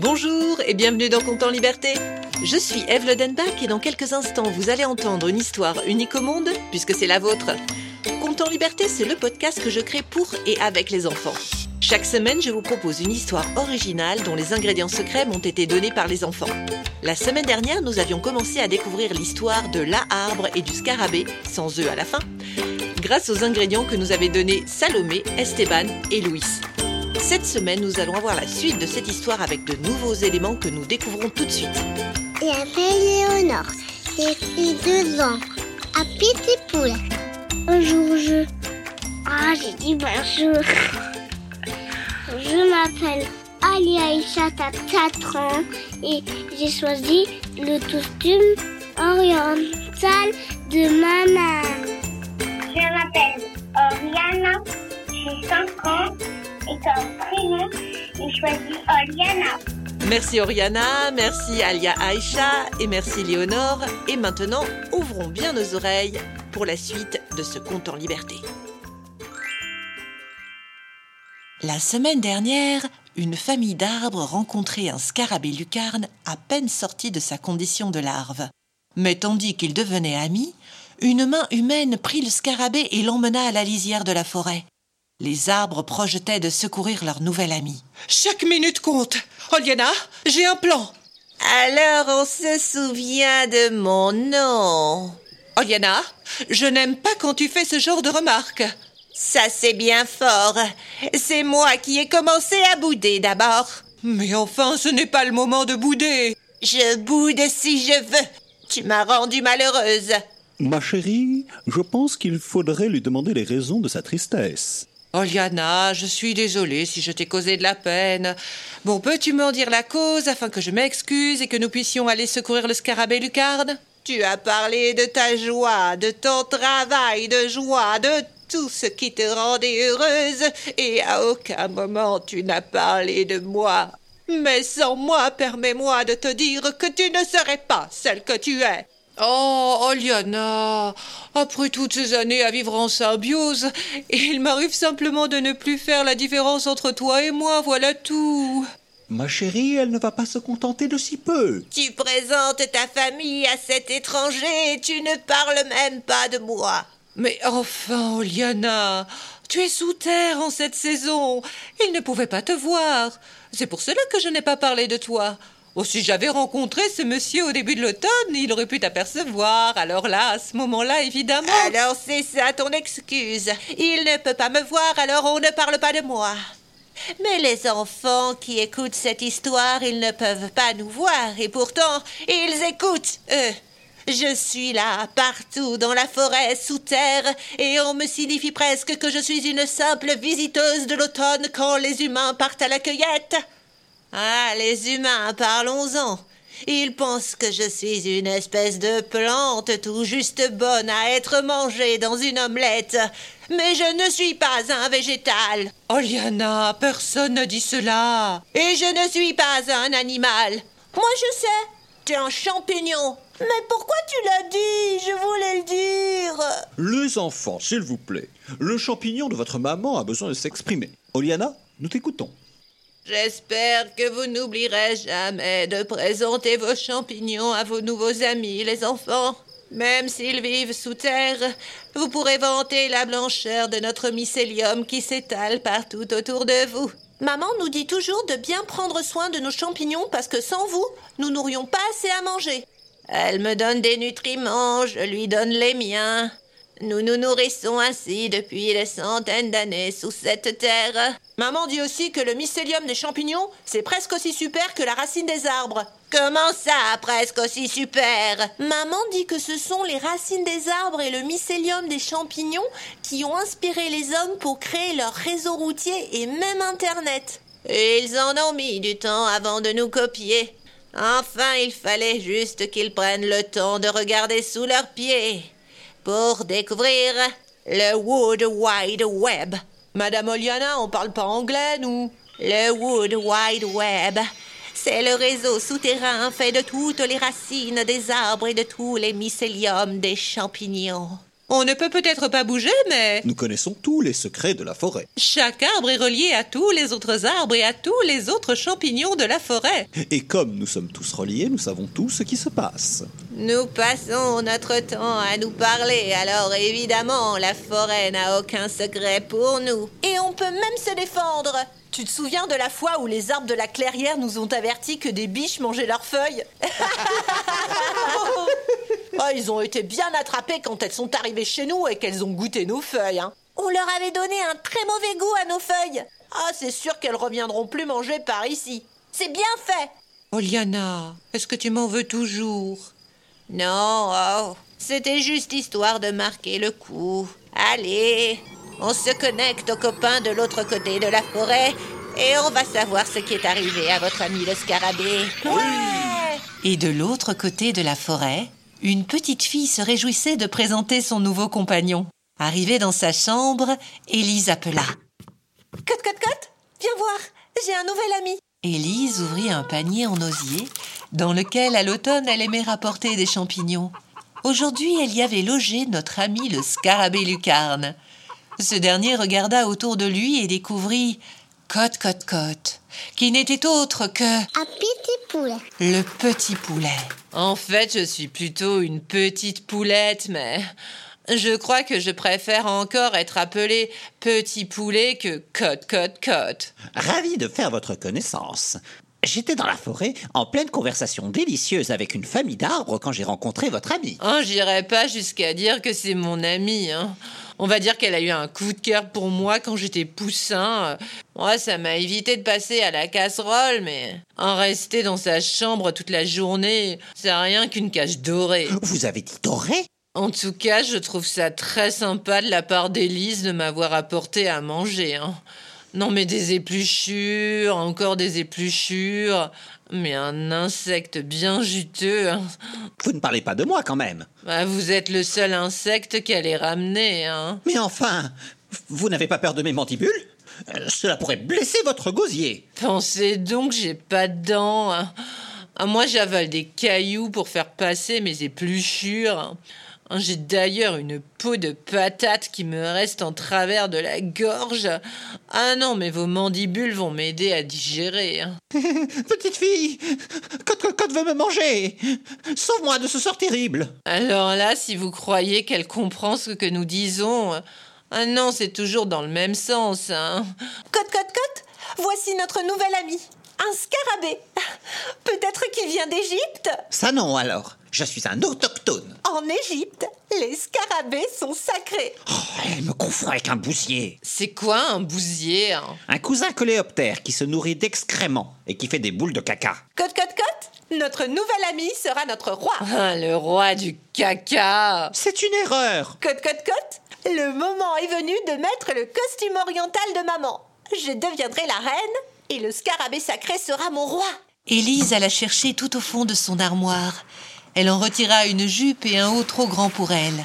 Bonjour et bienvenue dans Compte en Liberté. Je suis Eve Lodenbach et dans quelques instants, vous allez entendre une histoire unique au monde, puisque c'est la vôtre. Compte en Liberté, c'est le podcast que je crée pour et avec les enfants. Chaque semaine, je vous propose une histoire originale dont les ingrédients secrets m'ont été donnés par les enfants. La semaine dernière, nous avions commencé à découvrir l'histoire de la arbre et du scarabée, sans eux à la fin, grâce aux ingrédients que nous avaient donnés Salomé, Esteban et Louis. Cette semaine, nous allons avoir la suite de cette histoire avec de nouveaux éléments que nous découvrons tout de suite. Il m'appelle Léonore. J'ai deux ans. À Petit Poule. Bonjour, je. Ah, j'ai dit bonjour. Je m'appelle Ali Aïcha, t'as 4 ans et j'ai choisi le costume oriental Merci Oriana, merci Alia Aïcha et merci Léonore. Et maintenant, ouvrons bien nos oreilles pour la suite de ce conte en liberté. La semaine dernière, une famille d'arbres rencontrait un scarabée lucarne à peine sorti de sa condition de larve. Mais tandis qu'ils devenaient amis, une main humaine prit le scarabée et l'emmena à la lisière de la forêt. Les arbres projetaient de secourir leur nouvel ami. Chaque minute compte. Oliana, j'ai un plan. Alors on se souvient de mon nom. Oliana, je n'aime pas quand tu fais ce genre de remarques. Ça c'est bien fort. C'est moi qui ai commencé à bouder d'abord. Mais enfin, ce n'est pas le moment de bouder. Je boude si je veux. Tu m'as rendue malheureuse. Ma chérie, je pense qu'il faudrait lui demander les raisons de sa tristesse. Oliana, je suis désolée si je t'ai causé de la peine. Bon, peux-tu m'en dire la cause afin que je m'excuse et que nous puissions aller secourir le scarabée lucarne Tu as parlé de ta joie, de ton travail de joie, de tout ce qui te rendait heureuse, et à aucun moment tu n'as parlé de moi. Mais sans moi, permets-moi de te dire que tu ne serais pas celle que tu es. Oh, Oliana, après toutes ces années à vivre en symbiose, il m'arrive simplement de ne plus faire la différence entre toi et moi, voilà tout. Ma chérie, elle ne va pas se contenter de si peu. Tu présentes ta famille à cet étranger et tu ne parles même pas de moi. Mais enfin, Oliana, tu es sous terre en cette saison. Il ne pouvait pas te voir. C'est pour cela que je n'ai pas parlé de toi. Oh, si j'avais rencontré ce monsieur au début de l'automne, il aurait pu t'apercevoir. Alors là, à ce moment-là, évidemment. Alors c'est ça ton excuse. Il ne peut pas me voir, alors on ne parle pas de moi. Mais les enfants qui écoutent cette histoire, ils ne peuvent pas nous voir, et pourtant, ils écoutent, eux. Je suis là, partout, dans la forêt, sous terre, et on me signifie presque que je suis une simple visiteuse de l'automne quand les humains partent à la cueillette. Ah, les humains, parlons-en. Ils pensent que je suis une espèce de plante tout juste bonne à être mangée dans une omelette. Mais je ne suis pas un végétal. Oliana, personne ne dit cela. Et je ne suis pas un animal. Moi je sais. Tu es un champignon. Mais pourquoi tu l'as dit? Je voulais le dire. Les enfants, s'il vous plaît. Le champignon de votre maman a besoin de s'exprimer. Oliana, nous t'écoutons. J'espère que vous n'oublierez jamais de présenter vos champignons à vos nouveaux amis, les enfants. Même s'ils vivent sous terre, vous pourrez vanter la blancheur de notre mycélium qui s'étale partout autour de vous. Maman nous dit toujours de bien prendre soin de nos champignons parce que sans vous, nous n'aurions pas assez à manger. Elle me donne des nutriments, je lui donne les miens. Nous nous nourrissons ainsi depuis des centaines d'années sous cette terre. Maman dit aussi que le mycélium des champignons, c'est presque aussi super que la racine des arbres. Comment ça, presque aussi super? Maman dit que ce sont les racines des arbres et le mycélium des champignons qui ont inspiré les hommes pour créer leur réseau routier et même Internet. Et ils en ont mis du temps avant de nous copier. Enfin, il fallait juste qu'ils prennent le temps de regarder sous leurs pieds pour découvrir le Wood Wide Web. Madame Oliana, on parle pas anglais, nous Le Wood Wide Web, c'est le réseau souterrain fait de toutes les racines des arbres et de tous les mycéliums des champignons. On ne peut peut-être pas bouger, mais Nous connaissons tous les secrets de la forêt. chaque arbre est relié à tous les autres arbres et à tous les autres champignons de la forêt. Et comme nous sommes tous reliés, nous savons tout ce qui se passe. Nous passons notre temps à nous parler, alors évidemment, la forêt n'a aucun secret pour nous. Et on peut même se défendre. Tu te souviens de la fois où les arbres de la clairière nous ont avertis que des biches mangeaient leurs feuilles? Oh, Ils ont été bien attrapés quand elles sont arrivées chez nous et qu'elles ont goûté nos feuilles. hein. On leur avait donné un très mauvais goût à nos feuilles. Ah, c'est sûr qu'elles reviendront plus manger par ici. C'est bien fait. Oliana, est-ce que tu m'en veux toujours? Non, oh, c'était juste histoire de marquer le coup. Allez, on se connecte aux copains de l'autre côté de la forêt et on va savoir ce qui est arrivé à votre ami le scarabée. Et de l'autre côté de la forêt, une petite fille se réjouissait de présenter son nouveau compagnon. Arrivée dans sa chambre, Élise appela. Cote, cote, cote, viens voir. J'ai un nouvel ami. Élise ouvrit un panier en osier dans lequel, à l'automne, elle aimait rapporter des champignons. Aujourd'hui, elle y avait logé notre ami le scarabée lucarne. Ce dernier regarda autour de lui et découvrit Cote Cote Cote, qui n'était autre que Un petit poulet. le petit poulet. En fait, je suis plutôt une petite poulette, mais je crois que je préfère encore être appelée petit poulet que Cote Cote Cote. Ravi de faire votre connaissance. J'étais dans la forêt en pleine conversation délicieuse avec une famille d'arbres quand j'ai rencontré votre ami. Oh, j'irai pas jusqu'à dire que c'est mon amie. hein. On va dire qu'elle a eu un coup de cœur pour moi quand j'étais poussin. Moi, ça m'a évité de passer à la casserole, mais en rester dans sa chambre toute la journée, c'est rien qu'une cage dorée. Vous avez dit doré En tout cas, je trouve ça très sympa de la part d'Élise de m'avoir apporté à manger. hein. Non, mais des épluchures, encore des épluchures, mais un insecte bien juteux. hein. Vous ne parlez pas de moi quand même. Bah, vous êtes le seul insecte qu'elle ait ramené, hein. Mais enfin, vous n'avez pas peur de mes mandibules? Euh, Cela pourrait blesser votre gosier. Pensez donc, j'ai pas de dents. hein. Ah, moi, j'avale des cailloux pour faire passer mes épluchures. Hein. J'ai d'ailleurs une peau de patate qui me reste en travers de la gorge. Ah non, mais vos mandibules vont m'aider à digérer. hein. Petite fille, Cote Cote Cote veut me manger? Sauve-moi de ce sort terrible. Alors là, si vous croyez qu'elle comprend ce que nous disons... Ah non, c'est toujours dans le même sens, hein. Cote, cote, cote, voici notre nouvel ami. Un scarabée. Peut-être qu'il vient d'Égypte? Ça non alors. Je suis un autochtone. En Égypte, les scarabées sont sacrés. Oh, elle me confond avec un bousier. C'est quoi un bousier hein? Un cousin coléoptère qui se nourrit d'excréments et qui fait des boules de caca. Cote, cote, cote, notre nouvel ami sera notre roi. Ah, le roi du caca C'est une erreur. Cote, cote, cote, le moment est venu de mettre le costume oriental de maman. Je deviendrai la reine et le scarabée sacré sera mon roi. Élise alla chercher tout au fond de son armoire. Elle en retira une jupe et un haut trop grand pour elle.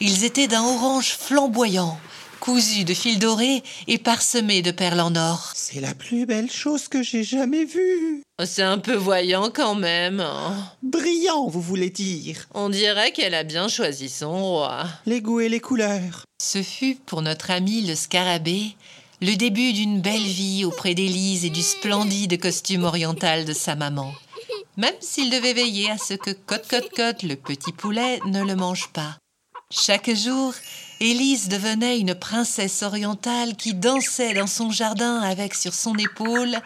Ils étaient d'un orange flamboyant, cousus de fils dorés et parsemés de perles en or. C'est la plus belle chose que j'ai jamais vue. C'est un peu voyant quand même. hein. Brillant, vous voulez dire. On dirait qu'elle a bien choisi son roi. Les goûts et les couleurs. Ce fut pour notre ami le scarabée le début d'une belle vie auprès d'Élise et du splendide costume oriental de sa maman. Même s'il devait veiller à ce que Cote Cote Cote, le petit poulet, ne le mange pas. Chaque jour, Élise devenait une princesse orientale qui dansait dans son jardin avec sur son épaule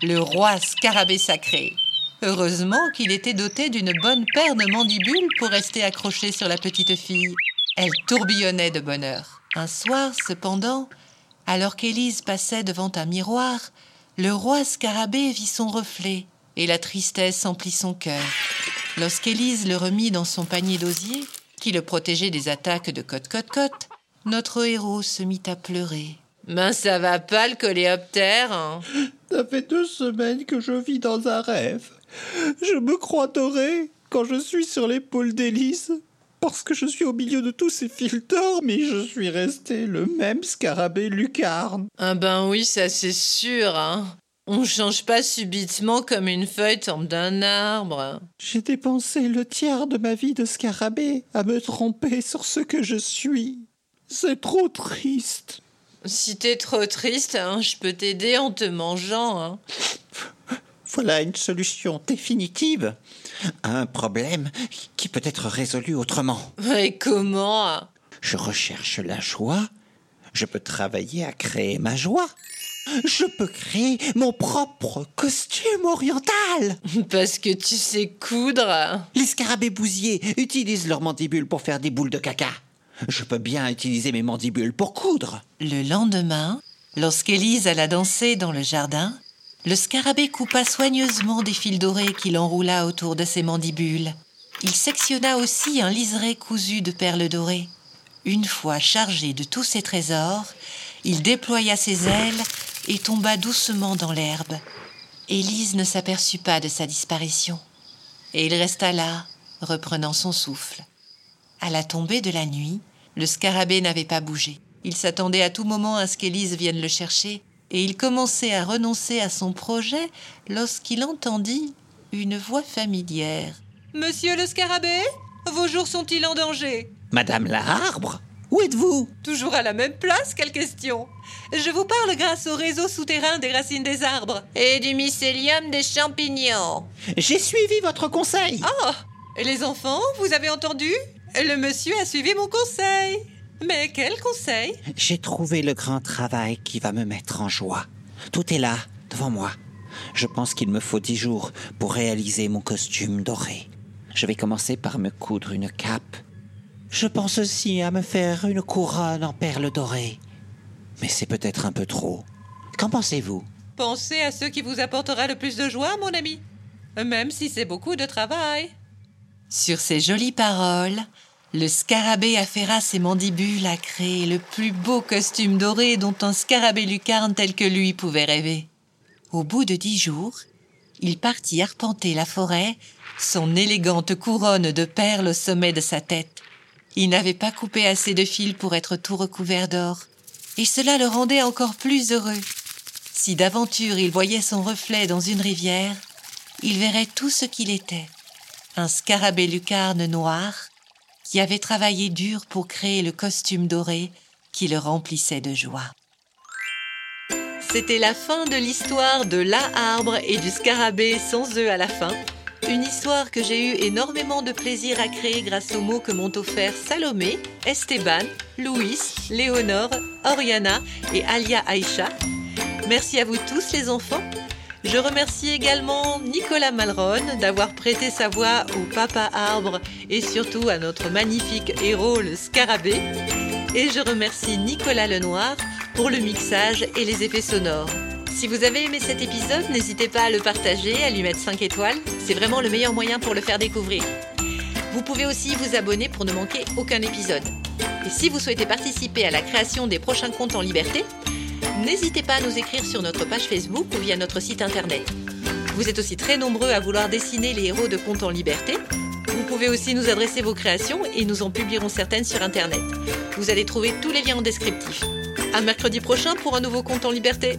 le roi scarabée sacré. Heureusement qu'il était doté d'une bonne paire de mandibules pour rester accroché sur la petite fille. Elle tourbillonnait de bonheur. Un soir, cependant, alors qu'Élise passait devant un miroir, le roi scarabée vit son reflet et la tristesse emplit son cœur. Lorsqu'Élise le remit dans son panier d'osier, qui le protégeait des attaques de Cote Cote Cote, notre héros se mit à pleurer. Ben ça va pas le coléoptère, hein Ça fait deux semaines que je vis dans un rêve. Je me crois doré quand je suis sur l'épaule d'Élise. Parce que je suis au milieu de tous ces fils d'or, mais je suis resté le même scarabée lucarne. Ah ben oui, ça c'est sûr, hein On change pas subitement comme une feuille tombe d'un arbre. J'ai dépensé le tiers de ma vie de scarabée à me tromper sur ce que je suis. C'est trop triste. Si t'es trop triste, hein, je peux t'aider en te mangeant. Hein. Voilà une solution définitive à un problème qui peut être résolu autrement. Et comment? Je recherche la joie. Je peux travailler à créer ma joie. Je peux créer mon propre costume oriental. Parce que tu sais coudre. Les scarabées bousiers utilisent leurs mandibules pour faire des boules de caca. Je peux bien utiliser mes mandibules pour coudre. Le lendemain, lorsqu'Élise alla danser dans le jardin, le scarabée coupa soigneusement des fils dorés qu'il enroula autour de ses mandibules. Il sectionna aussi un liseré cousu de perles dorées. Une fois chargé de tous ses trésors, il déploya ses ailes et tomba doucement dans l'herbe. Élise ne s'aperçut pas de sa disparition, et il resta là, reprenant son souffle. À la tombée de la nuit, le scarabée n'avait pas bougé. Il s'attendait à tout moment à ce qu'Élise vienne le chercher, et il commençait à renoncer à son projet lorsqu'il entendit une voix familière. Monsieur le scarabée Vos jours sont-ils en danger? Madame la arbre Où êtes-vous Toujours à la même place, quelle question Je vous parle grâce au réseau souterrain des racines des arbres et du mycélium des champignons. J'ai suivi votre conseil. Oh Les enfants, vous avez entendu Le monsieur a suivi mon conseil. Mais quel conseil? J'ai trouvé le grand travail qui va me mettre en joie. Tout est là, devant moi. Je pense qu'il me faut dix jours pour réaliser mon costume doré. Je vais commencer par me coudre une cape. Je pense aussi à me faire une couronne en perles dorées. Mais c'est peut-être un peu trop. Qu'en pensez-vous? Pensez à ce qui vous apportera le plus de joie, mon ami. Même si c'est beaucoup de travail. Sur ces jolies paroles, le scarabée affaira ses mandibules à créer le plus beau costume doré dont un scarabée lucarne tel que lui pouvait rêver. Au bout de dix jours, il partit arpenter la forêt, son élégante couronne de perles au sommet de sa tête. Il n'avait pas coupé assez de fils pour être tout recouvert d'or, et cela le rendait encore plus heureux. Si d'aventure il voyait son reflet dans une rivière, il verrait tout ce qu'il était. Un scarabée lucarne noir, qui avait travaillé dur pour créer le costume doré qui le remplissait de joie. C'était la fin de l'histoire de la arbre et du scarabée sans œufs à la fin. Une histoire que j'ai eu énormément de plaisir à créer grâce aux mots que m'ont offert Salomé, Esteban, Louis, Léonore, Oriana et Alia Aïcha. Merci à vous tous les enfants. Je remercie également Nicolas Malron d'avoir prêté sa voix au papa arbre et surtout à notre magnifique héros le scarabée. Et je remercie Nicolas Lenoir pour le mixage et les effets sonores. Si vous avez aimé cet épisode, n'hésitez pas à le partager, à lui mettre 5 étoiles. C'est vraiment le meilleur moyen pour le faire découvrir. Vous pouvez aussi vous abonner pour ne manquer aucun épisode. Et si vous souhaitez participer à la création des prochains comptes en liberté, n'hésitez pas à nous écrire sur notre page Facebook ou via notre site internet. Vous êtes aussi très nombreux à vouloir dessiner les héros de Comptes en liberté. Vous pouvez aussi nous adresser vos créations et nous en publierons certaines sur internet. Vous allez trouver tous les liens en descriptif. À mercredi prochain pour un nouveau Compte en liberté.